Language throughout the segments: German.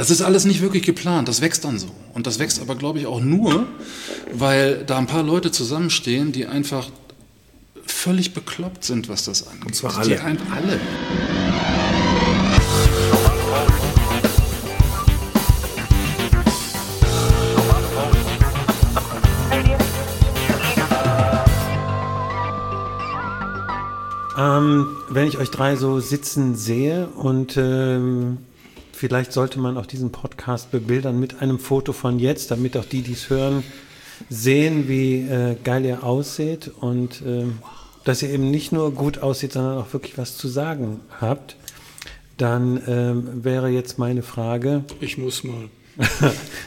Das ist alles nicht wirklich geplant, das wächst dann so. Und das wächst aber, glaube ich, auch nur, weil da ein paar Leute zusammenstehen, die einfach völlig bekloppt sind, was das angeht. Und zwar alle. Die ein, alle. Ähm, wenn ich euch drei so sitzen sehe und ähm, vielleicht sollte man auch diesen Podcast bebildern mit einem Foto von jetzt, damit auch die, die es hören, sehen, wie äh, geil ihr aussieht und ähm, dass ihr eben nicht nur gut aussieht, sondern auch wirklich was zu sagen habt, dann ähm, wäre jetzt meine Frage. Ich muss mal.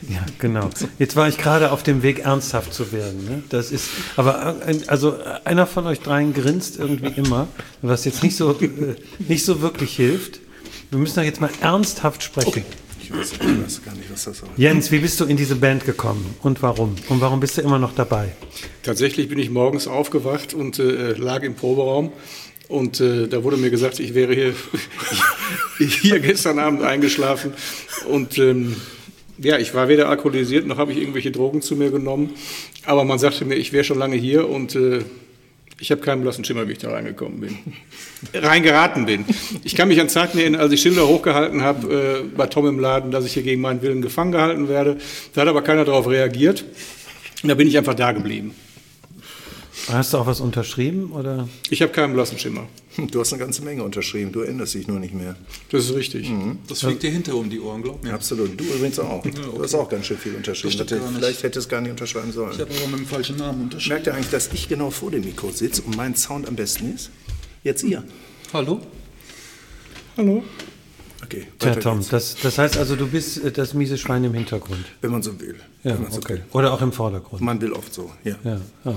ja, genau. Jetzt war ich gerade auf dem Weg, ernsthaft zu werden. Ne? Das ist, aber äh, also einer von euch dreien grinst irgendwie immer, was jetzt nicht so, äh, nicht so wirklich hilft. Wir müssen doch jetzt mal ernsthaft sprechen. Okay. Ich weiß, ich weiß, gar nicht, was das soll. Jens, wie bist du in diese Band gekommen und warum? Und warum bist du immer noch dabei? Tatsächlich bin ich morgens aufgewacht und äh, lag im Proberaum und äh, da wurde mir gesagt, ich wäre hier, hier gestern Abend eingeschlafen und ähm, ja, ich war weder alkoholisiert noch habe ich irgendwelche Drogen zu mir genommen. Aber man sagte mir, ich wäre schon lange hier und äh, ich habe keinen blassen Schimmer, wie ich da reingekommen bin. Reingeraten bin. Ich kann mich an Zeiten erinnern, als ich Schilder hochgehalten habe äh, bei Tom im Laden, dass ich hier gegen meinen Willen gefangen gehalten werde. Da hat aber keiner darauf reagiert. Und da bin ich einfach da geblieben. Hast du auch was unterschrieben? Oder? Ich habe keinen blassen Schimmer. Du hast eine ganze Menge unterschrieben, du erinnerst dich nur nicht mehr. Das ist richtig. Mhm. Das fliegt dir hinter um die Ohren, glaub mir. Absolut. Du übrigens auch. Ja, okay. Du hast auch ganz schön viel unterschrieben. Hätte, vielleicht hättest du es gar nicht unterschreiben sollen. Ich habe aber mit dem falschen Namen unterschrieben. Merkt ihr eigentlich, dass ich genau vor dem Mikro sitze und mein Sound am besten ist? Jetzt ihr. Hallo? Hallo? Okay. Tja, Tom, das, das, heißt also, du bist äh, das miese Schwein im Hintergrund. Wenn man so will. Ja, so okay. Will. Oder auch im Vordergrund. Man will oft so, ja. ja. Oh.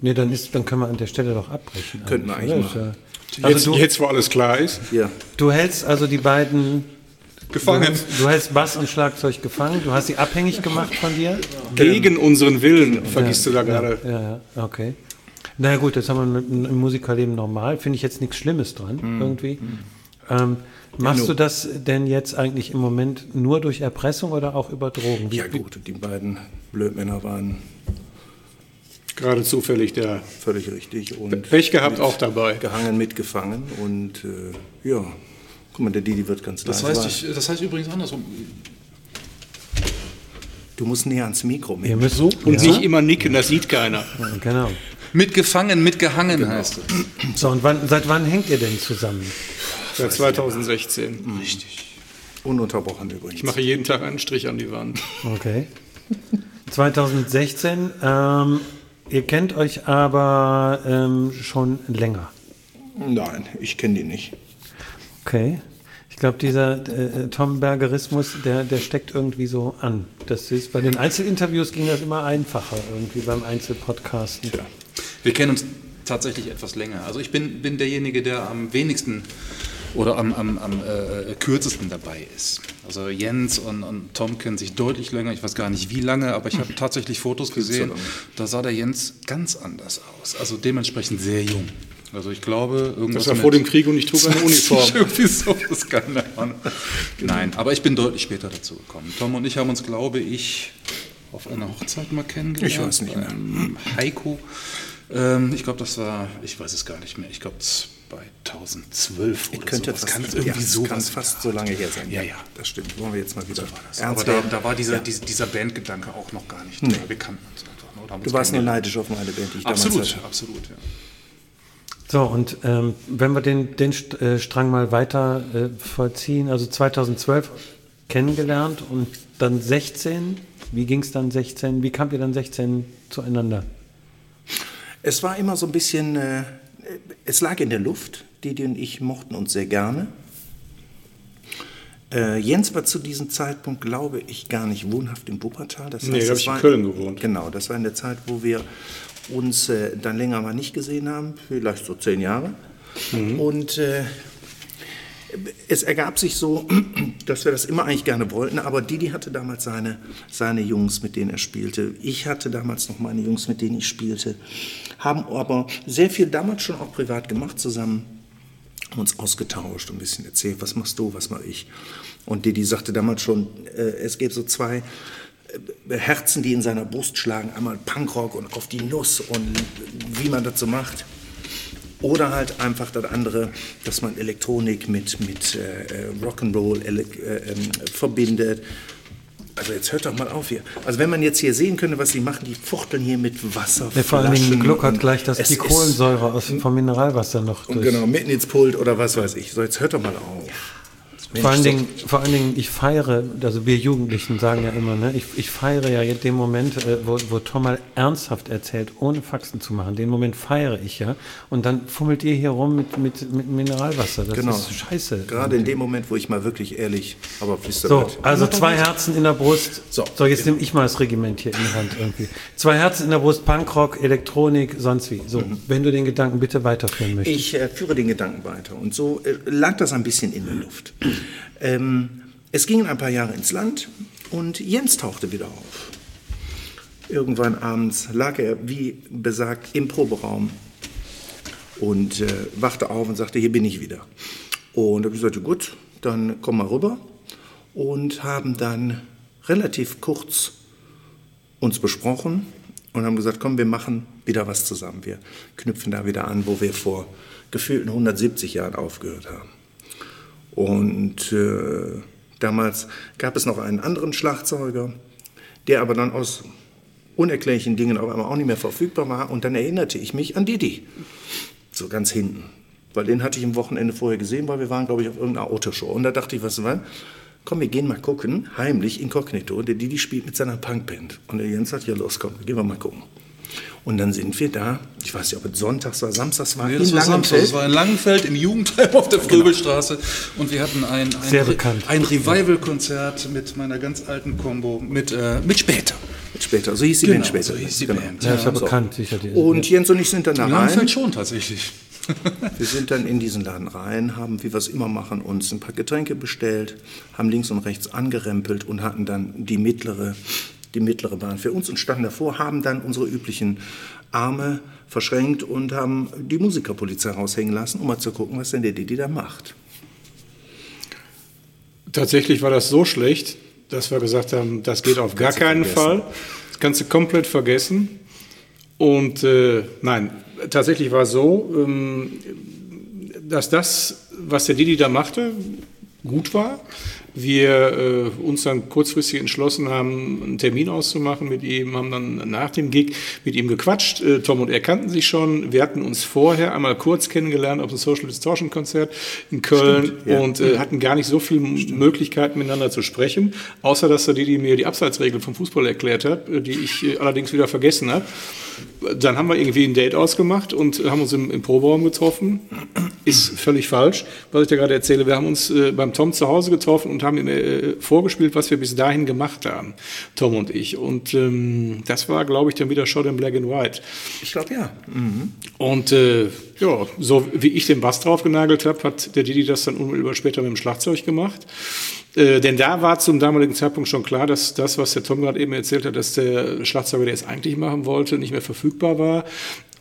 Nee, dann, ist, dann können wir an der Stelle doch abbrechen. Könnten wir eigentlich machen. Also jetzt, du, jetzt, wo alles klar ist. Ja. Du hältst also die beiden gefangen. Du, du, hältst Bass und Schlagzeug gefangen. Du hast sie abhängig gemacht von dir. Gegen ähm, unseren Willen, vergisst ja, du da gerade. Ja, ja, okay. Na gut, das haben wir im Musikerleben normal. Finde ich jetzt nichts Schlimmes dran, mhm. irgendwie. Mhm. Ähm, machst ja, du das denn jetzt eigentlich im Moment nur durch Erpressung oder auch über Drogen? Wie, ja gut, die beiden Blödmänner waren gerade zufällig der. Völlig richtig. Und Pech gehabt auch dabei. Gehangen, mitgefangen und äh, ja. Guck mal, der Didi wird ganz das heißt, ich, das heißt übrigens andersrum. Du musst näher ans Mikro mit. Ihr müsst so, und ja. nicht immer nicken, das sieht keiner. Ja, genau. Mitgefangen, mitgehangen genau. heißt es. So, und wann, seit wann hängt ihr denn zusammen? Seit 2016. Richtig. Ununterbrochen übrigens. Ich mache jeden Tag einen Strich an die Wand. Okay. 2016. Ähm, ihr kennt euch aber ähm, schon länger. Nein, ich kenne die nicht. Okay. Ich glaube, dieser äh, Tom Bergerismus, der, der steckt irgendwie so an. Das ist, bei den Einzelinterviews ging das immer einfacher, irgendwie beim Einzelpodcasten. Ja. Wir kennen uns tatsächlich etwas länger. Also ich bin, bin derjenige, der am wenigsten oder am, am, am äh, kürzesten dabei ist. Also Jens und, und, Tom kennen sich deutlich länger, ich weiß gar nicht wie lange, aber ich habe tatsächlich Fotos gesehen, da sah der Jens ganz anders aus. Also dementsprechend sehr jung. Also ich glaube, irgendwas. Das war vor dem Krieg und ich trug eine Uniform. Irgendwie so, das kann man. Nein, aber ich bin deutlich später dazu gekommen. Tom und ich haben uns, glaube ich, auf einer Hochzeit mal kennengelernt. Ich weiß nicht mehr. Heiko. Ähm, ich glaube, das war, ich weiß es gar nicht mehr. Ich glaube, 2012 oder könnte so. Das kann irgendwie ja, so kann fast so lange her sein. Ja, ja. Das stimmt. Wollen wir jetzt mal wieder so Aber da, da, war dieser, ja. dieser, dieser Bandgedanke auch noch gar nicht. Nee. Wir kannten uns einfach. Ne? Du warst nur neidisch auf meine Band, die ich absolut, damals hatte. Absolut, ja. So, und ähm, wenn wir den, den äh, Strang mal weiter äh, vollziehen, also 2012 kennengelernt und dann 16, wie ging es dann 16, wie kamt ihr dann 16 zueinander? Es war immer so ein bisschen, äh, es lag in der Luft, Didi und ich mochten uns sehr gerne. Äh, Jens war zu diesem Zeitpunkt, glaube ich, gar nicht wohnhaft in Wuppertal. Das heißt, nee, da habe ich in Köln gewohnt. Genau, das war in der Zeit, wo wir uns äh, dann länger mal nicht gesehen haben, vielleicht so zehn Jahre. Mhm. Und äh, es ergab sich so, dass wir das immer eigentlich gerne wollten, aber Didi hatte damals seine, seine Jungs, mit denen er spielte. Ich hatte damals noch meine Jungs, mit denen ich spielte. Haben aber sehr viel damals schon auch privat gemacht zusammen. haben uns ausgetauscht, ein bisschen erzählt, was machst du, was mache ich. Und Didi sagte damals schon, äh, es gäbe so zwei äh, Herzen, die in seiner Brust schlagen, einmal Punkrock und auf die Nuss und wie man so macht. Oder halt einfach das andere, dass man Elektronik mit, mit äh, Rock'n'Roll äh, ähm, verbindet. Also jetzt hört doch mal auf hier. Also wenn man jetzt hier sehen könnte, was sie machen, die fuchteln hier mit Wasser. Ja, vor allen Dingen gluckert gleich das, die Kohlensäure aus, vom Mineralwasser noch durch. Genau, mitten ins Pult oder was weiß ich. So, jetzt hört doch mal auf. Mensch, vor, allen Dingen, vor allen Dingen, ich feiere, also wir Jugendlichen sagen ja immer, ne, ich, ich feiere ja den Moment, äh, wo, wo Tom mal ernsthaft erzählt, ohne Faxen zu machen. Den Moment feiere ich ja. Und dann fummelt ihr hier rum mit, mit, mit Mineralwasser. Das genau. ist scheiße. Gerade in dem Moment, wo ich mal wirklich ehrlich, aber wisst ihr So, was? also zwei Herzen in der Brust. So, so jetzt nehme ich mal das Regiment hier in die Hand irgendwie. Zwei Herzen in der Brust, Punkrock, Elektronik, sonst wie. So, mhm. wenn du den Gedanken bitte weiterführen möchtest. Ich äh, führe den Gedanken weiter. Und so äh, lag das ein bisschen in der Luft. Ähm, es gingen ein paar Jahre ins Land und Jens tauchte wieder auf. Irgendwann abends lag er, wie besagt, im Proberaum und äh, wachte auf und sagte, hier bin ich wieder. Und da habe ich gesagt, gut, dann komm mal rüber. Und haben dann relativ kurz uns besprochen und haben gesagt, komm, wir machen wieder was zusammen. Wir knüpfen da wieder an, wo wir vor gefühlten 170 Jahren aufgehört haben. Und äh, damals gab es noch einen anderen Schlagzeuger, der aber dann aus unerklärlichen Dingen auf einmal auch nicht mehr verfügbar war. Und dann erinnerte ich mich an Didi, so ganz hinten. Weil den hatte ich am Wochenende vorher gesehen, weil wir waren, glaube ich, auf irgendeiner Autoshow. Und da dachte ich, was war? Komm, wir gehen mal gucken, heimlich, inkognito. Der Didi spielt mit seiner Punkband. Und der Jens sagt, ja los, komm, gehen wir mal gucken. Und dann sind wir da, ich weiß nicht, ob es sonntags war, samstags war, nee, das in war Langenfeld. Das war in Langenfeld im Jugendheim auf der Fröbelstraße. Genau. Und wir hatten ein, ein, ein Revival-Konzert mit meiner ganz alten Combo, mit, äh, mit Später. Mit Später, so hieß die genau, Band Später. So hieß die genau. Band. Ja, ist ja so. bekannt, sicher. Und Jens und ich sind dann da rein. Langenfeld schon tatsächlich. wir sind dann in diesen Laden rein, haben, wie wir es immer machen, uns ein paar Getränke bestellt, haben links und rechts angerempelt und hatten dann die mittlere die mittlere Bahn für uns und standen davor, haben dann unsere üblichen Arme verschränkt und haben die Musikerpolizei raushängen lassen, um mal zu gucken, was denn der Didi da macht. Tatsächlich war das so schlecht, dass wir gesagt haben, das geht auf gar keinen Fall. Das kannst du komplett vergessen. Und äh, nein, tatsächlich war es so, ähm, dass das, was der Didi da machte, gut war wir äh, uns dann kurzfristig entschlossen haben, einen Termin auszumachen mit ihm, haben dann nach dem Gig mit ihm gequatscht. Äh, Tom und er kannten sich schon. Wir hatten uns vorher einmal kurz kennengelernt auf dem Social Distortion Konzert in Köln Stimmt, ja. und äh, hatten gar nicht so viele Stimmt. Möglichkeiten miteinander zu sprechen, außer dass er die, die mir die Abseitsregel vom Fußball erklärt hat, äh, die ich äh, allerdings wieder vergessen habe. Dann haben wir irgendwie ein Date ausgemacht und haben uns im, im Proberaum getroffen. Ist völlig falsch, was ich da gerade erzähle. Wir haben uns äh, beim Tom zu Hause getroffen und haben ihm äh, vorgespielt, was wir bis dahin gemacht haben, Tom und ich. Und ähm, das war, glaube ich, dann wieder Shot in Black and White. Ich glaube, ja. Mhm. Und äh, ja, so wie ich den Bass drauf genagelt habe, hat der Didi das dann unmittelbar später mit dem Schlagzeug gemacht. Äh, denn da war zum damaligen Zeitpunkt schon klar, dass das, was der Tom gerade eben erzählt hat, dass der Schlagzeuger, der es eigentlich machen wollte, nicht mehr verfügbar war.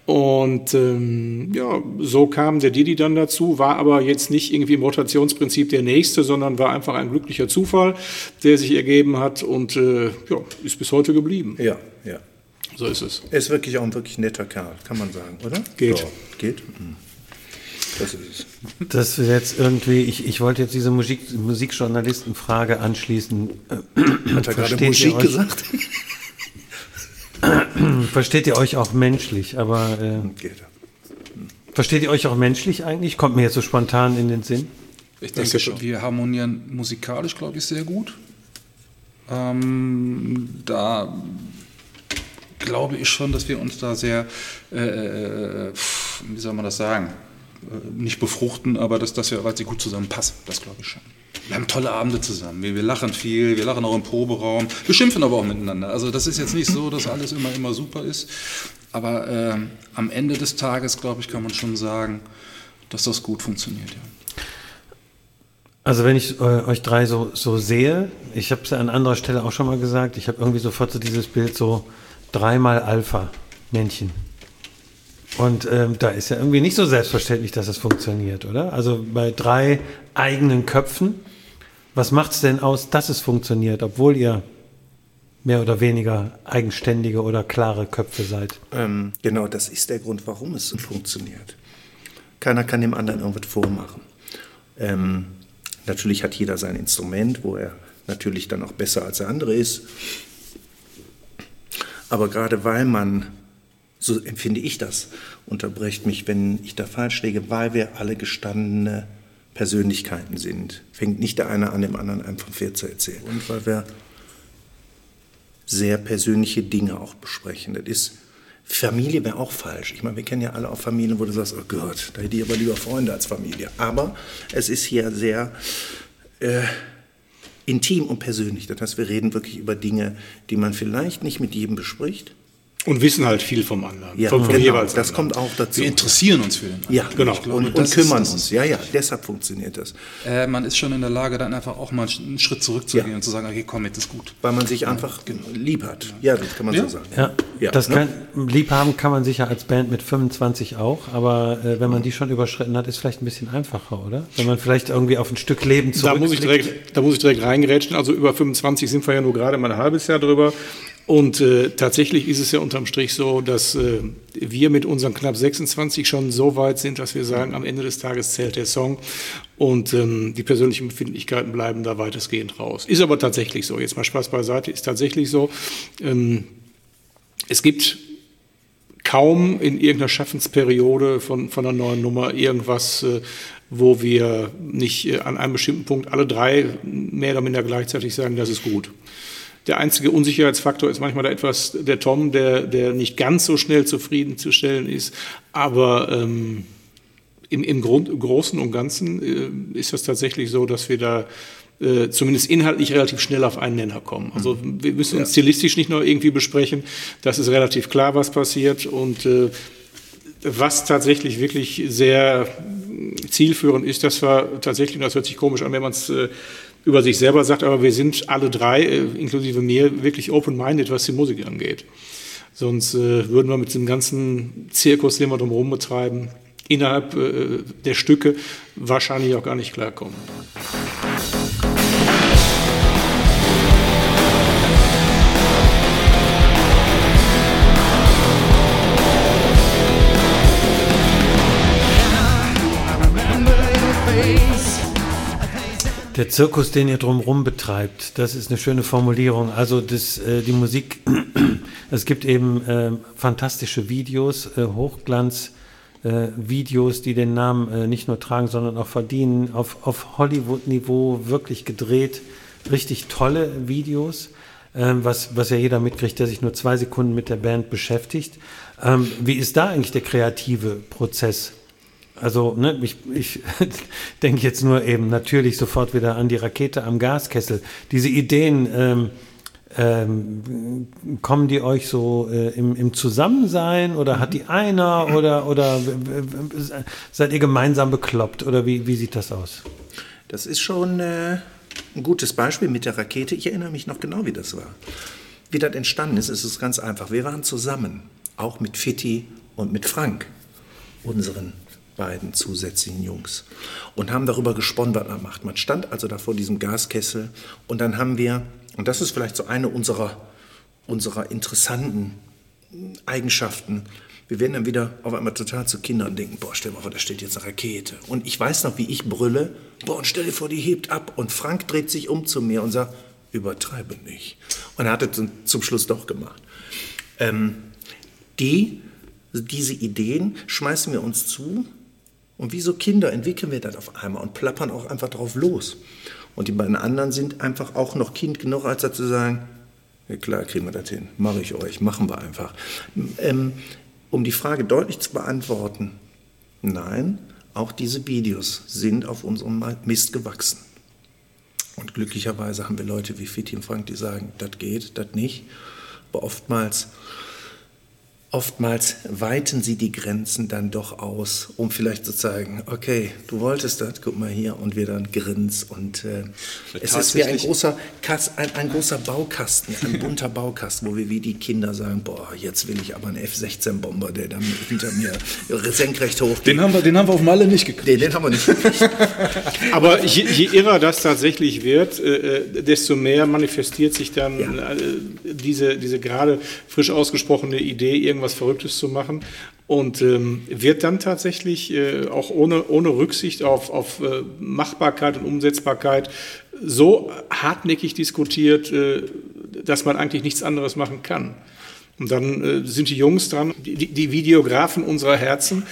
Und ähm, ja, so kam der Didi dann dazu, war aber jetzt nicht irgendwie im Rotationsprinzip der Nächste, sondern war einfach ein glücklicher Zufall, der sich ergeben hat und äh, ja, ist bis heute geblieben. Ja, ja. So ist es. Er ist wirklich auch ein wirklich netter Kerl, kann man sagen, oder? Geht. Ja, geht. Mhm. Das ist es. Das ist jetzt irgendwie, ich, ich wollte jetzt diese Musik, Musikjournalistenfrage anschließen. Hat er gerade Musik gesagt? Versteht ihr euch auch menschlich, aber äh, versteht ihr euch auch menschlich eigentlich? Kommt mir jetzt so spontan in den Sinn. Ich denke, schon. wir harmonieren musikalisch, glaube ich, sehr gut. Ähm, da glaube ich schon, dass wir uns da sehr, äh, äh wie soll man das sagen, äh, nicht befruchten, aber dass, dass wir, weil sie gut zusammenpassen, das glaube ich schon. Wir haben tolle Abende zusammen. Wir, wir, lachen viel, wir lachen auch im Proberaum. Wir schimpfen aber auch miteinander. Also das ist jetzt nicht so, dass alles immer, immer super ist. Aber äh, am Ende des Tages, glaube ich, kann man schon sagen, dass das gut funktioniert. Ja. Also wenn ich äh, euch drei so, so sehe, ich habe es an anderer Stelle auch schon mal gesagt, ich habe irgendwie sofort so dieses Bild so dreimal Alpha-Männchen. Und ähm, da ist ja irgendwie nicht so selbstverständlich, dass es funktioniert, oder? Also bei drei eigenen Köpfen, was macht es denn aus, dass es funktioniert, obwohl ihr mehr oder weniger eigenständige oder klare Köpfe seid? Ähm, genau, das ist der Grund, warum es funktioniert. Keiner kann dem anderen irgendwas vormachen. Ähm, natürlich hat jeder sein Instrument, wo er natürlich dann auch besser als der andere ist. Aber gerade weil man, so empfinde ich das, unterbrecht mich, wenn ich da falsch liege, weil wir alle gestandene Persönlichkeiten sind, fängt nicht der eine an, dem anderen vom Pferd zu erzählen. Und weil wir sehr persönliche Dinge auch besprechen. Das ist Familie wäre auch falsch. Ich meine, wir kennen ja alle auch Familien, wo du sagst, oh Gott, da hätte ich aber lieber Freunde als Familie. Aber es ist hier sehr äh, intim und persönlich. Das heißt, wir reden wirklich über Dinge, die man vielleicht nicht mit jedem bespricht. Und wissen halt viel vom anderen. Ja, vom, vom genau, jeweils das anderen. kommt auch dazu. Wir interessieren uns für den anderen. ja, Genau. Glaube, und, und kümmern ist- uns. Ja, ja, deshalb funktioniert das. Äh, man ist schon in der Lage, dann einfach auch mal einen Schritt zurückzugehen Ja. und zu sagen, okay, komm, jetzt ist gut. Weil man sich einfach lieb hat. Ja, das kann man Ja. so sagen. Ja, Ja, das ne? kann, Liebhaben kann man sicher als Band mit 25 auch, aber äh, wenn man die schon überschritten hat, ist vielleicht ein bisschen einfacher, oder? Wenn man vielleicht irgendwie auf ein Stück Leben Da muss, ich zurückblickt. direkt, da muss ich direkt reingerätschen. Also über 25 sind wir ja nur gerade mal ein halbes Jahr drüber. Und äh, tatsächlich ist es ja unterm Strich so, dass äh, wir mit unseren knapp 26 schon so weit sind, dass wir sagen, am Ende des Tages zählt der Song und ähm, die persönlichen Befindlichkeiten bleiben da weitestgehend raus. Ist aber tatsächlich so. Jetzt mal Spaß beiseite, ist tatsächlich so. Ähm, es gibt kaum in irgendeiner Schaffensperiode von, von einer neuen Nummer irgendwas, äh, wo wir nicht äh, an einem bestimmten Punkt alle drei mehr oder minder gleichzeitig sagen, das ist gut. Der einzige Unsicherheitsfaktor ist manchmal da etwas der Tom, der, der nicht ganz so schnell zufriedenzustellen ist, aber ähm, im, im, Grund, im Großen und Ganzen äh, ist das tatsächlich so, dass wir da äh, zumindest inhaltlich relativ schnell auf einen Nenner kommen. Also wir müssen uns stilistisch nicht nur irgendwie besprechen, das ist relativ klar, was passiert. Und äh, was tatsächlich wirklich sehr zielführend ist, dass wir tatsächlich, und das hört sich komisch an, wenn man es äh, über sich selber sagt, aber wir sind alle drei, äh, inklusive mir, wirklich open-minded, was die Musik angeht. Sonst äh, würden wir mit dem ganzen Zirkus, den wir drumherum betreiben, innerhalb äh, der Stücke wahrscheinlich auch gar nicht klarkommen. Der Zirkus, den ihr drumherum betreibt, das ist eine schöne Formulierung. Also das, äh, die Musik, es gibt eben äh, fantastische Videos, äh, Hochglanz. Äh, Videos, die den Namen äh, nicht nur tragen, sondern auch verdienen, auf, auf Hollywood-Niveau wirklich gedreht, richtig tolle Videos, ähm, was, was ja jeder mitkriegt, der sich nur zwei Sekunden mit der Band beschäftigt. Ähm, wie ist da eigentlich der kreative Prozess? Also, ne, ich, ich denke jetzt nur eben natürlich sofort wieder an die Rakete am Gaskessel. Diese Ideen, ähm, ähm, kommen die euch so äh, im, im Zusammensein oder hat die einer oder, oder seid ihr gemeinsam bekloppt oder wie, wie sieht das aus? Das ist schon äh, ein gutes Beispiel mit der Rakete. Ich erinnere mich noch genau, wie das war. Wie das entstanden ist, ist es ganz einfach. Wir waren zusammen, auch mit Fitti und mit Frank, unseren beiden zusätzlichen Jungs, und haben darüber gesponnen, was man macht. Man stand also da vor diesem Gaskessel und dann haben wir, und das ist vielleicht so eine unserer, unserer interessanten Eigenschaften. Wir werden dann wieder auf einmal total zu Kindern denken, boah, stell dir mal vor, da steht jetzt eine Rakete. Und ich weiß noch, wie ich brülle, boah, und stell dir vor, die hebt ab. Und Frank dreht sich um zu mir und sagt, übertreibe nicht. Und er hat es zum Schluss doch gemacht. Ähm, die, diese Ideen schmeißen wir uns zu und wie so Kinder entwickeln wir das auf einmal und plappern auch einfach drauf los. Und die beiden anderen sind einfach auch noch Kind genug, als da zu sagen, ja klar, kriegen wir das hin, mache ich euch, machen wir einfach. Ähm, um die Frage deutlich zu beantworten, nein, auch diese Videos sind auf unserem Mist gewachsen. Und glücklicherweise haben wir Leute wie Fitti und Frank, die sagen, das geht, das nicht. Aber oftmals oftmals weiten sie die Grenzen dann doch aus, um vielleicht zu zeigen, okay, du wolltest das, guck mal hier und wir dann grins und äh, es ist wie ein großer, Kas ein, ein, großer Baukasten, ein bunter Baukasten, wo wir wie die Kinder sagen, boah, jetzt will ich aber einen F-16-Bomber, der dann hinter mir senkrecht hochgeht. Den haben wir, den haben wir auf Malle nicht gekriegt. Den, den haben wir nicht gekriegt. aber je, je, irrer das tatsächlich wird, äh, äh, desto mehr manifestiert sich dann ja. äh, diese, diese gerade frisch ausgesprochene Idee, irgendwas Verrücktes zu machen und ähm, wird dann tatsächlich äh, auch ohne, ohne Rücksicht auf, auf äh, Machbarkeit und Umsetzbarkeit so hartnäckig diskutiert, äh, dass man eigentlich nichts anderes machen kann. Und dann äh, sind die Jungs dran, die, die Videografen unserer Herzen,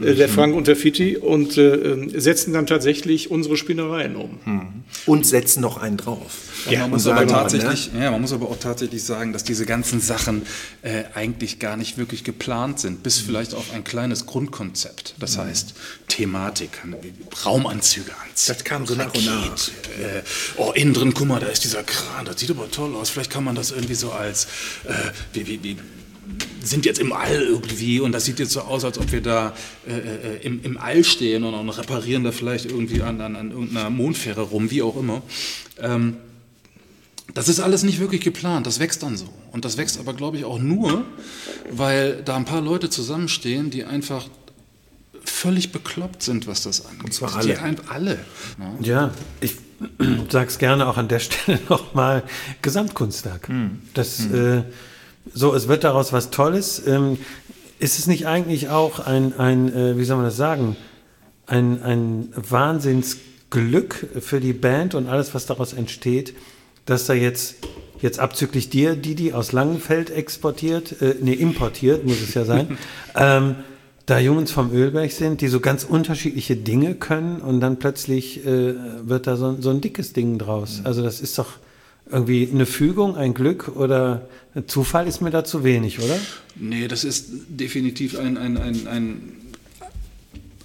äh, der mhm. Frank und der Fitti, und äh, ähm, setzen dann tatsächlich unsere Spinnereien um. Mhm. Und setzen noch einen drauf. Ja, man, muss aber tatsächlich, ne? ja, man muss aber auch tatsächlich sagen, dass diese ganzen Sachen äh, eigentlich gar nicht wirklich geplant sind, bis mhm. vielleicht auf ein kleines Grundkonzept. Das mhm. heißt, Thematik, Raumanzüge anziehen. Das kam so nach und nach. Äh, oh, innen drin, guck mal, da ist dieser Kran, das sieht aber toll aus. Vielleicht kann man das irgendwie so als, äh, wie, wie, sind jetzt im All irgendwie und das sieht jetzt so aus, als ob wir da äh, äh, im, im, All stehen und, und, reparieren da vielleicht irgendwie an, an, an irgendeiner Mondfähre rum, wie auch immer. Ähm, das ist alles nicht wirklich geplant, das wächst dann so. Und das wächst aber, glaube ich, auch nur, weil da ein paar Leute zusammenstehen, die einfach völlig bekloppt sind, was das angeht. Und zwar alle. Die, alle. Ja, ja ich sage es gerne auch an der Stelle nochmal, Gesamtkunstwerk. Hm. Das, hm. Äh, so, es wird daraus was Tolles. Ähm, ist es nicht eigentlich auch ein, ein äh, wie soll man das sagen, ein, ein Wahnsinnsglück für die Band und alles, was daraus entsteht, dass da jetzt, jetzt abzüglich dir, die die aus Langenfeld exportiert, äh, nee, importiert, muss es ja sein, ähm, da Jungs vom Ölberg sind, die so ganz unterschiedliche Dinge können und dann plötzlich äh, wird da so, so, ein dickes Ding draus. Mhm. Also das ist doch irgendwie eine Fügung, ein Glück oder ein Zufall ist mir da zu wenig, oder? Nee, das ist definitiv ein, ein, ein, ein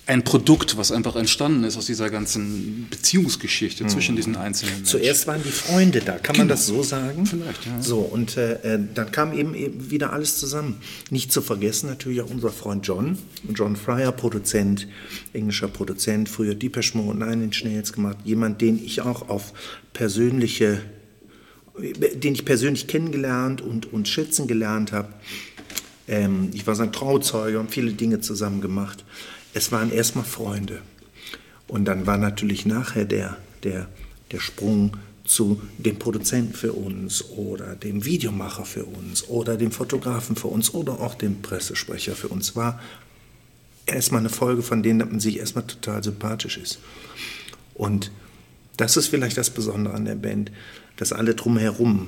ein Produkt, was einfach entstanden ist aus dieser ganzen Beziehungsgeschichte mhm. zwischen diesen einzelnen Menschen. Zuerst waren die Freunde da, kann genau. man das so sagen? Vielleicht, ja. So, und äh, äh, dann kam eben, eben wieder alles zusammen. Nicht zu vergessen natürlich auch unser Freund John, John Fryer, Produzent, englischer Produzent, früher Deepesh Mode, Nein in Schnells gemacht, jemand, den ich auch auf persönliche, den ich persönlich kennengelernt und, und schätzen gelernt habe. Ähm, ich war sein Trauzeuge und viele Dinge zusammen gemacht es waren erstmal Freunde. Und dann war natürlich nachher der, der, der Sprung zu dem Produzenten für uns oder dem Videomacher für uns oder dem Fotografen für uns oder auch dem Pressesprecher für uns war erstmal eine Folge, von denen man sich erstmal total sympathisch ist. Und das ist vielleicht das Besondere an der Band, dass alle drumherum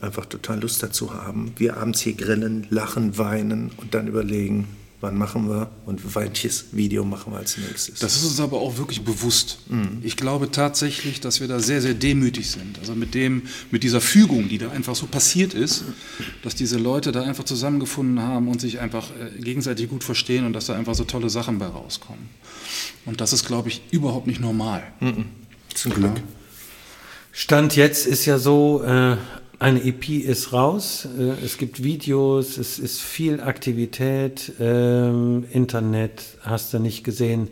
einfach total Lust dazu haben. Wir abends hier grillen, lachen, weinen und dann überlegen, wann machen wir und welches Video machen wir als nächstes. Das ist uns aber auch wirklich bewusst. Mhm. Ich glaube tatsächlich, dass wir da sehr, sehr demütig sind. Also mit, dem, mit dieser Fügung, die da einfach so passiert ist, dass diese Leute da einfach zusammengefunden haben und sich einfach äh, gegenseitig gut verstehen und dass da einfach so tolle Sachen bei rauskommen. Und das ist, glaube ich, überhaupt nicht normal. Mhm. Zum Glück. Stand jetzt ist ja so, äh, eine EP ist raus, äh, es gibt Videos, es ist viel Aktivität, ähm, Internet hast du nicht gesehen.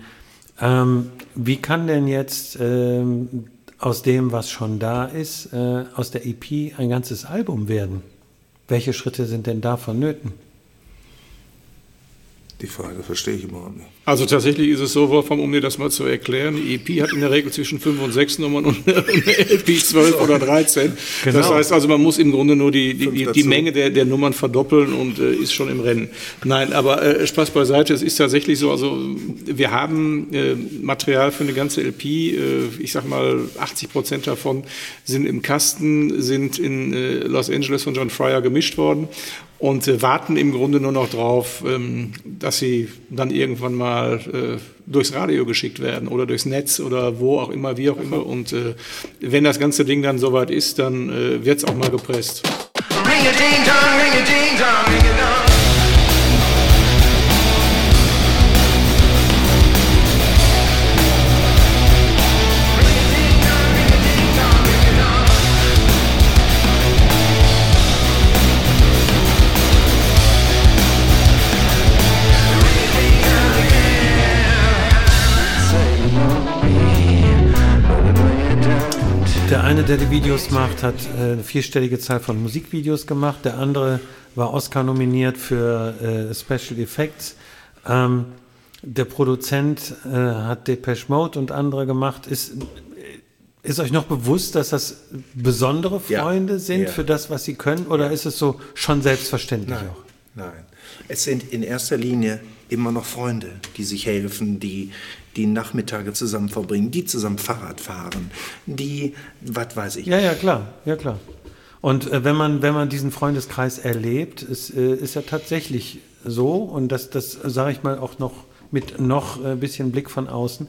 Ähm, wie kann denn jetzt ähm, aus dem, was schon da ist, äh, aus der EP ein ganzes Album werden? Welche Schritte sind denn da vonnöten? Die Frage verstehe ich überhaupt nicht. Also tatsächlich ist es so, Wolfram, um dir das mal zu erklären, die EP hat in der Regel zwischen 5 und 6 Nummern und eine LP 12 oder 13. Genau. Das heißt also, man muss im Grunde nur die, die, die, die Menge der, der Nummern verdoppeln und äh, ist schon im Rennen. Nein, aber äh, Spaß beiseite, es ist tatsächlich so, also wir haben äh, Material für eine ganze LP, äh, ich sag mal 80 Prozent davon sind im Kasten, sind in äh, Los Angeles von John Fryer gemischt worden und äh, warten im Grunde nur noch drauf, ähm, dass sie dann irgendwann mal äh, durchs Radio geschickt werden oder durchs Netz oder wo auch immer, wie auch immer. Und äh, wenn das ganze Ding dann soweit ist, dann äh, wird es auch mal gepresst. Ring a ding dong, ring a ding dong, ring a dong. Der die Videos macht, hat äh, eine vierstellige Zahl von Musikvideos gemacht. Der andere war Oscar nominiert für äh, Special Effects. Ähm, der Produzent äh, hat Depeche Mode und andere gemacht. Ist, ist euch noch bewusst, dass das besondere Ja. Freunde sind Ja. für das, was sie können? Oder ist es so schon selbstverständlich Nein, auch? nein. Es sind in erster Linie immer noch Freunde, die sich helfen, die die Nachmittage zusammen verbringen, die zusammen Fahrrad fahren, die, was weiß ich. Ja, ja, klar, ja klar. Und äh, wenn man wenn man diesen Freundeskreis erlebt, ist äh, ist ja tatsächlich so und das das sage ich mal auch noch mit noch ein bisschen Blick von außen.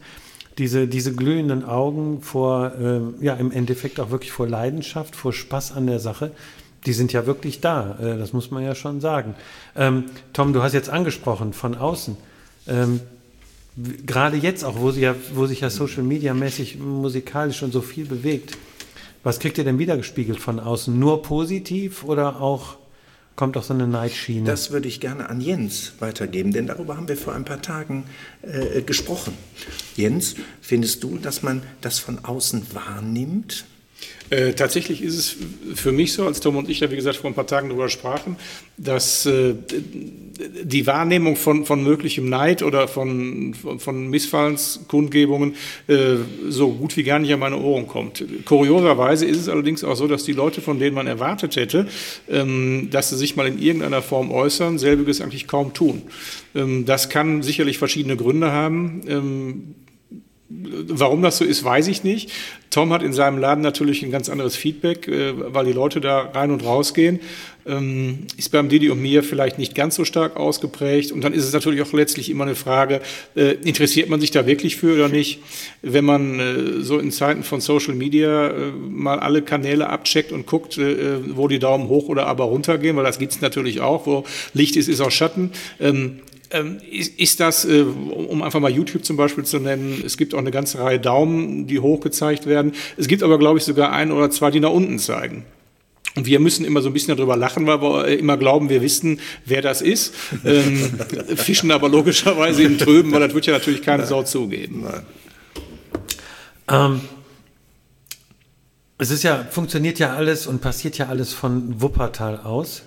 Diese, diese glühenden Augen vor, ähm, ja, im Endeffekt auch wirklich vor Leidenschaft, vor Spaß an der Sache, die sind ja wirklich da. Äh, das muss man ja schon sagen. Ähm, Tom, du hast jetzt angesprochen, von außen. Ähm, gerade jetzt auch, wo, sie ja, wo sich ja Social Media mäßig musikalisch schon so viel bewegt, was kriegt ihr denn wiedergespiegelt von außen? Nur positiv oder auch kommt auch so eine Neidschiene? Das würde ich gerne an Jens weitergeben, denn darüber haben wir vor ein paar Tagen äh, gesprochen. Jens, findest du, dass man das von außen wahrnimmt? Äh, tatsächlich ist es für mich so, als Tom und ich da, wie gesagt, vor ein paar Tagen darüber sprachen, dass äh, die Wahrnehmung von, von möglichem Neid oder von, von, von Missfallenskundgebungen äh, so gut wie gar nicht an meine Ohren kommt. Kurioserweise ist es allerdings auch so, dass die Leute, von denen man erwartet hätte, ähm, dass sie sich mal in irgendeiner Form äußern, selbiges eigentlich kaum tun. Ähm, das kann sicherlich verschiedene Gründe haben. Ähm, Warum das so ist, weiß ich nicht. Tom hat in seinem Laden natürlich ein ganz anderes Feedback, äh, weil die Leute da rein und rausgehen. Ähm, Ist beim Didi und mir vielleicht nicht ganz so stark ausgeprägt. Und dann ist es natürlich auch letztlich immer eine Frage, äh, interessiert man sich da wirklich für oder nicht? Wenn man äh, so in Zeiten von Social Media mal alle Kanäle abcheckt und guckt, wo die Daumen hoch oder aber runter gehen, weil das gibt's natürlich auch, wo Licht ist, ist auch Schatten. Ähm, ist, ist das, äh, um einfach mal YouTube zum Beispiel zu nennen, es gibt auch eine ganze Reihe Daumen, die hoch gezeigt werden. Es gibt aber, glaube ich, sogar ein oder zwei, die nach unten zeigen. Und wir müssen immer so ein bisschen darüber lachen, weil wir äh, immer glauben, wir wissen, wer das ist. Ähm, fischen aber logischerweise im Tröben, weil das wird ja natürlich keine Sau zugeben. Ähm, es ist ja, funktioniert ja alles und passiert ja alles von Wuppertal aus.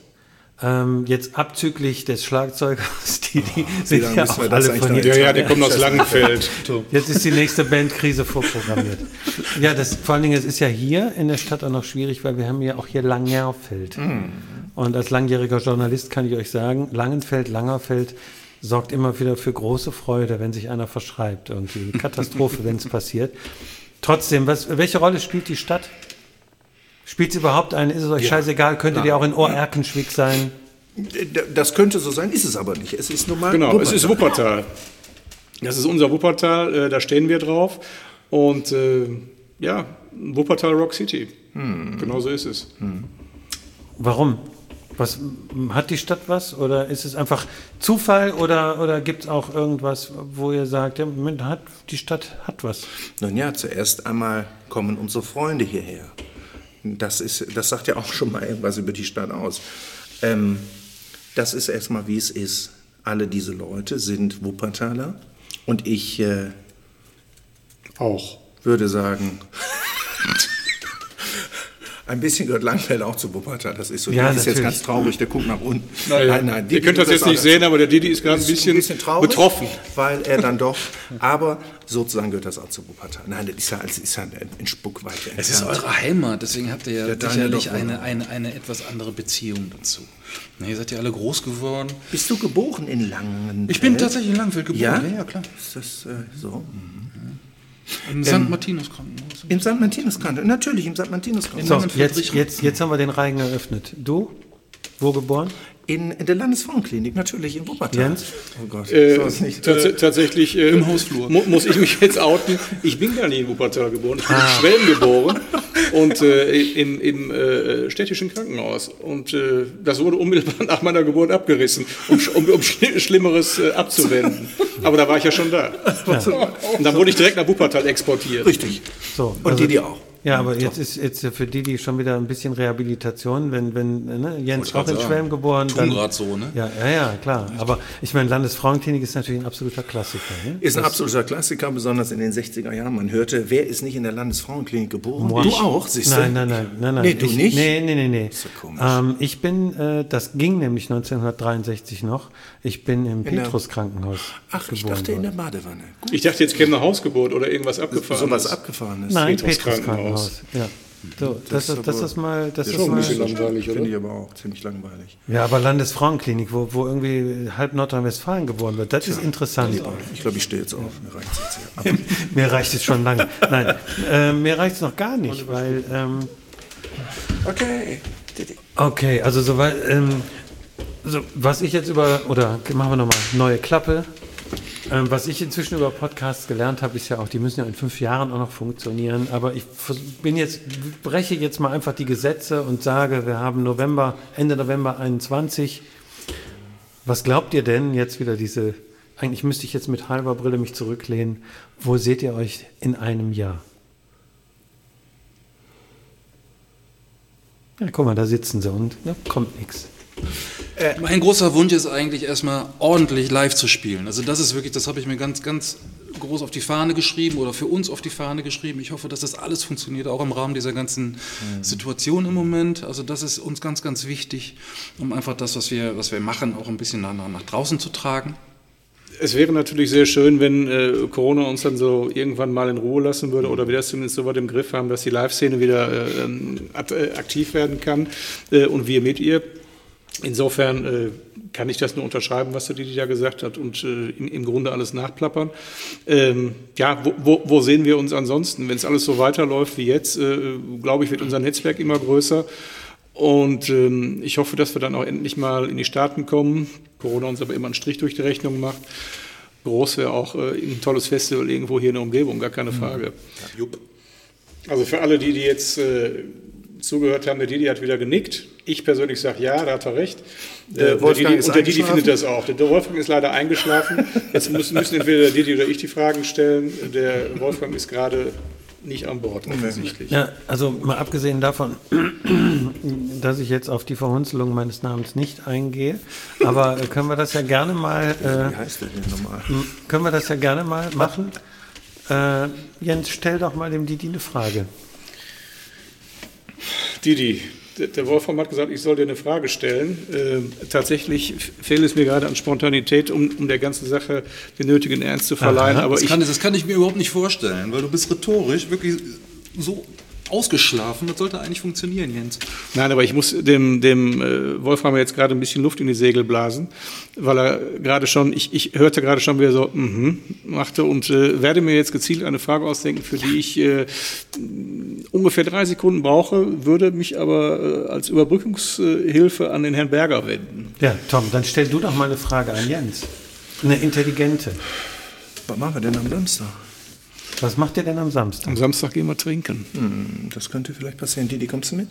Ähm, jetzt abzüglich des Schlagzeugers, die, die sind lange ja auch alle von hier. Ja, ja, der kommt aus Langenfeld. Jetzt ist die nächste Bandkrise vorprogrammiert. Ja, das, vor allen Dingen, es ist ja hier in der Stadt auch noch schwierig, weil wir haben ja auch hier Langerfeld. Und als langjähriger Journalist kann ich euch sagen, Langenfeld, Langerfeld sorgt immer wieder für große Freude, wenn sich einer verschreibt. Irgendwie Katastrophe, wenn es passiert. Trotzdem, was, welche Rolle spielt die Stadt? Spielt sie überhaupt eine? Ist es euch scheißegal? Könntet ihr auch in Ohr-Erkenschwick sein? Das könnte so sein, ist es aber nicht. Es ist nun mal Genau, es ist Wuppertal. Das ist unser Wuppertal, äh, da stehen wir drauf. Und äh, ja, Wuppertal Rock City. Genau so ist es. Warum? Was, hat die Stadt was oder ist es einfach Zufall oder, oder gibt es auch irgendwas, wo ihr sagt, ja, Moment, hat, die Stadt hat was? Nun ja, zuerst einmal kommen unsere Freunde hierher. Das, ist, das sagt ja auch schon mal irgendwas über die Stadt aus. Ähm, das ist erstmal, wie es ist. Alle diese Leute sind Wuppertaler und ich äh, Auch. würde sagen, ein bisschen gehört Langfeld auch zu Wuppertal. Das ist so. Ja, der ist jetzt ganz traurig, der guckt nach unten. Ihr die- könnt das jetzt nicht sehen, aber der Didi ist gerade ein ist bisschen, traurig, betroffen. Weil er dann doch, aber sozusagen gehört das auch zu Wuppertal. Nein, das ist ja, das ist ja ein Spuckweite entfernt. Es ist eure Heimat, deswegen habt ihr ja, Ja, sicherlich eine, eine, eine etwas andere Beziehung dazu. Na, ihr seid ja alle groß geworden. Bist du geboren in Langenfeld? Ich bin tatsächlich in Langfeld geboren. Ja? ja, ja klar. Ist das äh, so? Im St. Martinus Krankenhaus. Im St. Martinus-Kante, natürlich im St. Martinus-Kante. So, Langenfeld jetzt, jetzt, jetzt haben wir den Reigen eröffnet. Du? Wo geboren? In, in der Landesfrauenklinik, natürlich in Wuppertal. Jens? Oh Gott, Äh, so nicht. tats tatsächlich äh, Im Hausflur. Mu muss ich mich jetzt outen. Ich bin gar nicht in Wuppertal geboren. Ich bin Ah. in Schwelm geboren und äh, im, im äh, städtischen Krankenhaus. Und äh, das wurde unmittelbar nach meiner Geburt abgerissen, um, um, um schli- Schlimmeres äh, abzuwenden. Aber da war ich ja schon da. Und dann wurde ich direkt nach Wuppertal exportiert. Richtig. So, Und also die, die auch. Ja, aber jetzt ist jetzt für die, die schon wieder ein bisschen Rehabilitation, wenn, wenn ne, Jens auch in sagen. Schwelm geboren, Tun grad so, ne? Ja, ja, ja, klar. Aber ich meine, Landesfrauenklinik ist natürlich ein absoluter Klassiker. Ne? Ist ein absoluter Klassiker, besonders in den 60er Jahren. Man hörte, wer ist nicht in der Landesfrauenklinik geboren? Moi. Du auch, siehst du? Nein, nein, nein, nein, nein. Nee, du ich, nicht? Nee, nee, nee, nee. Ist ja komisch. Ähm, ich bin, äh, das ging nämlich 1963 noch. Ich bin im der- Petrus Krankenhaus Ach, ich dachte in worden. der Badewanne. Gut, Ich dachte, jetzt käme eine Hausgeburt oder irgendwas abgefahren. sowas abgefahrenes. Nein, Petrus Krankenhaus. Ja. So, das, das, das ist mal, das ist ist schon ein bisschen langweilig, oder? Finde ich aber auch ziemlich langweilig. Ja, aber Landesfrauenklinik, wo, wo irgendwie halb Nordrhein-Westfalen geboren wird, das ist interessant. Ich glaube, ich stehe jetzt auf. Mir reicht jetzt hier. mir reicht es schon lange. Nein, äh, mir reicht es noch gar nicht, weil. Ähm, Okay. okay, also soweit. Ähm, so, was ich jetzt über. Oder machen wir nochmal neue Klappe. Ähm, was ich inzwischen über Podcasts gelernt habe, ist ja auch, die müssen ja in fünf Jahren auch noch funktionieren. Aber ich bin jetzt, breche jetzt mal einfach die Gesetze und sage, wir haben November, Ende November 21. Was glaubt ihr denn jetzt wieder diese, eigentlich müsste ich jetzt mit halber Brille mich zurücklehnen, wo seht ihr euch in einem Jahr? Ja, guck mal, da sitzen sie und da kommt nichts. Mein großer Wunsch ist eigentlich erstmal ordentlich live zu spielen. Also das ist wirklich, das habe ich mir ganz, ganz groß auf die Fahne geschrieben oder für uns auf die Fahne geschrieben. Ich hoffe, dass das alles funktioniert, auch im Rahmen dieser ganzen Situation im Moment. Also das ist uns ganz, ganz wichtig, um einfach das, was wir, was wir machen, auch ein bisschen nach, nach draußen zu tragen. Es wäre natürlich sehr schön, wenn äh, Corona uns dann so irgendwann mal in Ruhe lassen würde oder wir das zumindest so weit im Griff haben, dass die Live-Szene wieder äh, ähm, äh, aktiv werden kann äh, und wir mit ihr. Insofern äh, kann ich das nur unterschreiben, was der Didi da gesagt hat und äh, im, im Grunde alles nachplappern. Ähm, ja, wo, wo, wo sehen wir uns ansonsten? Wenn es alles so weiterläuft wie jetzt, äh, glaube ich, wird unser Netzwerk immer größer. Und ähm, ich hoffe, dass wir dann auch endlich mal in die Staaten kommen. Corona uns aber immer einen Strich durch die Rechnung macht. Groß wäre auch äh, ein tolles Festival irgendwo hier in der Umgebung, gar keine Frage. Also für alle, die, die jetzt äh, zugehört haben, der Didi hat wieder genickt. Ich persönlich sage ja, da hat er recht. Der Äh, und Wolfgang Didi, ist und der Didi findet das auch. Der Wolfgang ist leider eingeschlafen. Jetzt müssen, müssen entweder der Didi oder ich die Fragen stellen. Der Wolfgang ist gerade nicht an Bord, offensichtlich. Ja, also mal abgesehen davon, dass ich jetzt auf die Verhunzelung meines Namens nicht eingehe, aber äh, können wir das ja gerne mal, Wie äh, heißt der denn nochmal? können wir das ja gerne mal machen. Äh, Jens, stell doch mal dem Didi eine Frage. Didi, der- Wolfram hat gesagt, ich soll dir eine Frage stellen. Ähm, tatsächlich fehlt es mir gerade an Spontanität, um, um der ganzen Sache den nötigen Ernst zu verleihen. Aha, aber Das ich, kann, das kann ich mir überhaupt nicht vorstellen, weil du bist rhetorisch wirklich so ausgeschlafen. Das sollte eigentlich funktionieren, Jens. Nein, aber ich muss dem, dem äh, Wolfram jetzt gerade ein bisschen Luft in die Segel blasen, weil er gerade schon, ich, ich hörte gerade schon, wie er so mhm machte und äh, werde mir jetzt gezielt eine Frage ausdenken, für die ich äh, ungefähr drei Sekunden brauche, würde mich aber äh, als Überbrückungshilfe an den Herrn Berger wenden. Ja, Tom, dann stell du doch mal eine Frage an Jens. Eine intelligente. Was machen wir denn am Samstag? Was macht ihr denn am Samstag? Am Samstag gehen wir trinken. Hm, das könnte vielleicht passieren. Didi, kommst du mit?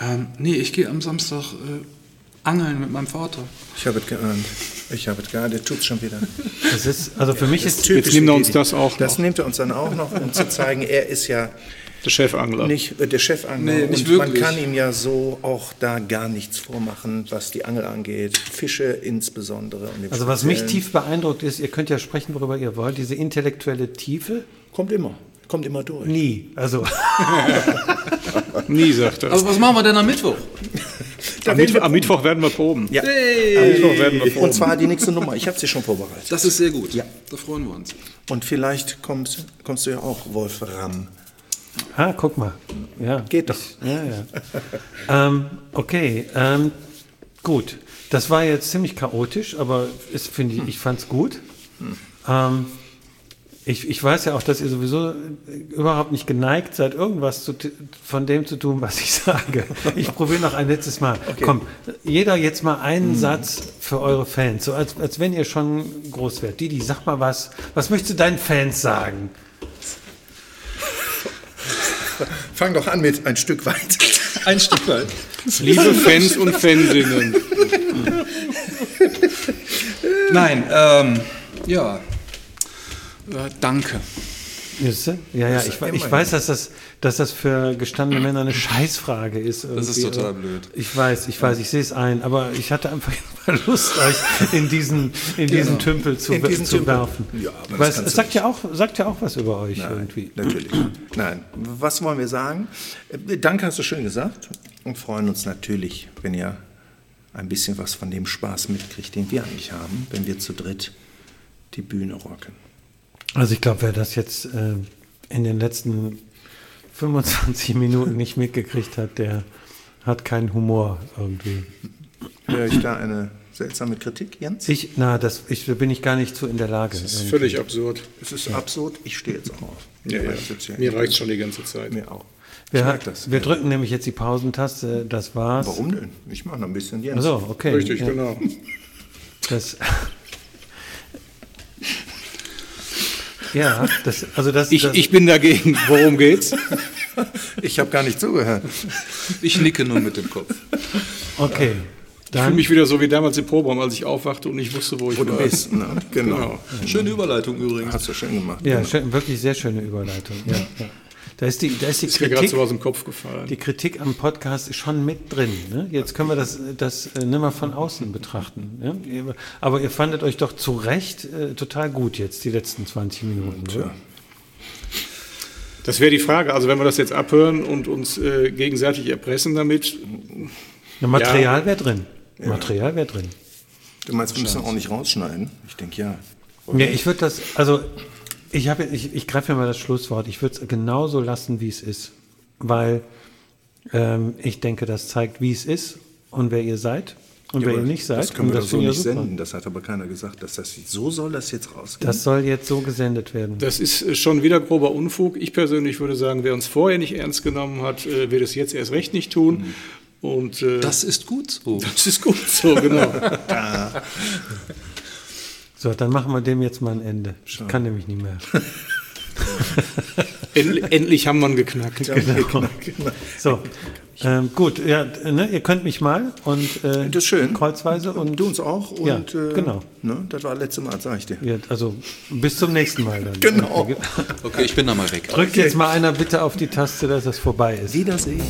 Ähm, nee, ich gehe am Samstag äh, angeln mit meinem Vater. Ich habe es geahnt. Ich habe es geahnt. Der tut's schon wieder. Das ist, also für mich ist, Jetzt nimmt er uns das auch Das noch. nimmt er uns dann auch noch, um zu zeigen, er ist ja Der Chefangler. nicht äh, der Chefangler. Nee, nicht und man kann ihm ja so auch da gar nichts vormachen, was die Angel angeht. Fische insbesondere. Also was mich tief beeindruckt ist, ihr könnt ja sprechen, worüber ihr wollt, diese intellektuelle Tiefe, Kommt immer. Kommt immer durch. nie. Also, Nie, sagt er. Aber was machen wir denn am Mittwoch? Am, Mittwoch, am Mittwoch werden wir proben. Ja. Hey! Mittwoch werden wir proben. Und zwar die nächste Nummer. Ich habe sie schon vorbereitet. Das ist sehr gut. Ja. Da freuen wir uns. Und vielleicht kommst, kommst du ja auch, Wolfram. ah, guck mal. Ja. Geht doch. Ja, ja. ähm, okay, ähm, gut. Das war jetzt ziemlich chaotisch, aber ist, finde ich, ich fand es gut. Ähm, ich, ich weiß ja auch, dass ihr sowieso überhaupt nicht geneigt seid, irgendwas zu, von dem zu tun, was ich sage. Ich probiere noch ein letztes Mal. Komm, jeder jetzt mal einen Satz für eure Fans, so als, als wenn ihr schon groß wärt. Didi, sag mal was. Was möchtest du deinen Fans sagen? Fang doch an mit ein Stück weit. Ein Stück weit. Liebe Fans und Fansinnen. Nein, ähm, ja. Äh, danke. Ja, ja, ich, ich weiß, dass das, dass das für gestandene Männer eine Scheißfrage ist. Das ist irgendwie. total blöd. Ich weiß, ich weiß, ich sehe es ein, aber ich hatte einfach Lust, euch in diesen, in diesen Tümpel zu, In diesen zu Tümpel. werfen. Ja, aber das Weil es, kannst es sagt ja, auch, sagt ja auch was über euch Nein, irgendwie. natürlich. Nein. Was wollen wir sagen? Äh, Danke, hast du schön gesagt. Und freuen uns natürlich, wenn ihr ein bisschen was von dem Spaß mitkriegt, den wir eigentlich haben, wenn wir zu dritt die Bühne rocken. Also ich glaube, wer das jetzt äh, in den letzten 25 Minuten nicht mitgekriegt hat, der hat keinen Humor irgendwie. Höre ich da eine seltsame Kritik, Jens? Ich, na, das ich, da bin ich gar nicht zu in der Lage. Das ist völlig absurd. Es ist absurd, ich stehe jetzt auf. Ja, ja. Hier. Mir reicht schon die ganze Zeit. Mir auch. Wir, ich merk das. wir drücken nämlich jetzt die Pausentaste, das war's. Warum denn? Ich mache noch ein bisschen Jens. Achso, okay. Richtig, ja, genau. Das, ja, das, also das, Ich, das ich bin dagegen. Worum geht's? Ich habe gar nicht zugehört. Ich nicke nur mit dem Kopf. okay. Ich fühle Dann, mich wieder so wie damals im Proberaum, als ich aufwachte und nicht wusste, wo ich Wo du war. bist. Ne? Genau. Genau. Schöne Überleitung übrigens. Hast du schön gemacht. ja, schön, wirklich sehr schöne Überleitung. Ja, ja. Da ist die, da ist die Ist mir gerade Kritik, so aus dem Kopf gefallen. die Kritik am Podcast ist schon mit drin. Ne? Jetzt können wir das, das äh, nicht mal von außen betrachten. Ne? Aber ihr fandet euch doch zu Recht äh, total gut jetzt, die letzten 20 Minuten. Oder? Das wäre die Frage. Also wenn wir das jetzt abhören und uns äh, gegenseitig erpressen damit, Ja, Material wäre drin. Material wäre drin. Du meinst, wir müssen auch nicht rausschneiden? Ich denke ja. Ja, ich würde das, also ich habe, ich, ich greife mir mal das Schlusswort. Ich würde es genauso lassen, wie es ist, weil ähm, ich denke, das zeigt, wie es ist und wer ihr seid und wer ihr nicht seid. Das können wir das so nicht ich ja super. senden. Das hat aber keiner gesagt, dass das so soll das jetzt rausgehen. Das soll jetzt so gesendet werden. das ist äh, schon wieder grober Unfug. Ich persönlich würde sagen, wer uns vorher nicht ernst genommen hat, äh, wird es jetzt erst recht nicht tun. Und äh, Das ist gut so. das ist gut so, genau. So, dann machen wir dem jetzt mal ein Ende. Ich kann nämlich nicht mehr. Endlich, endlich haben wir ihn geknackt. Genau. So, ähm, gut, ja, ne, ihr könnt mich mal und äh, Das ist schön. kreuzweise und Du uns auch. Und, Ja, äh, genau. Ne, das war das letzte Mal, sag ich dir. Ja, also bis zum nächsten Mal dann. Genau. Okay. Okay, ich bin da mal weg. Drückt jetzt mal einer bitte auf die Taste, dass es vorbei ist. Wiedersehen.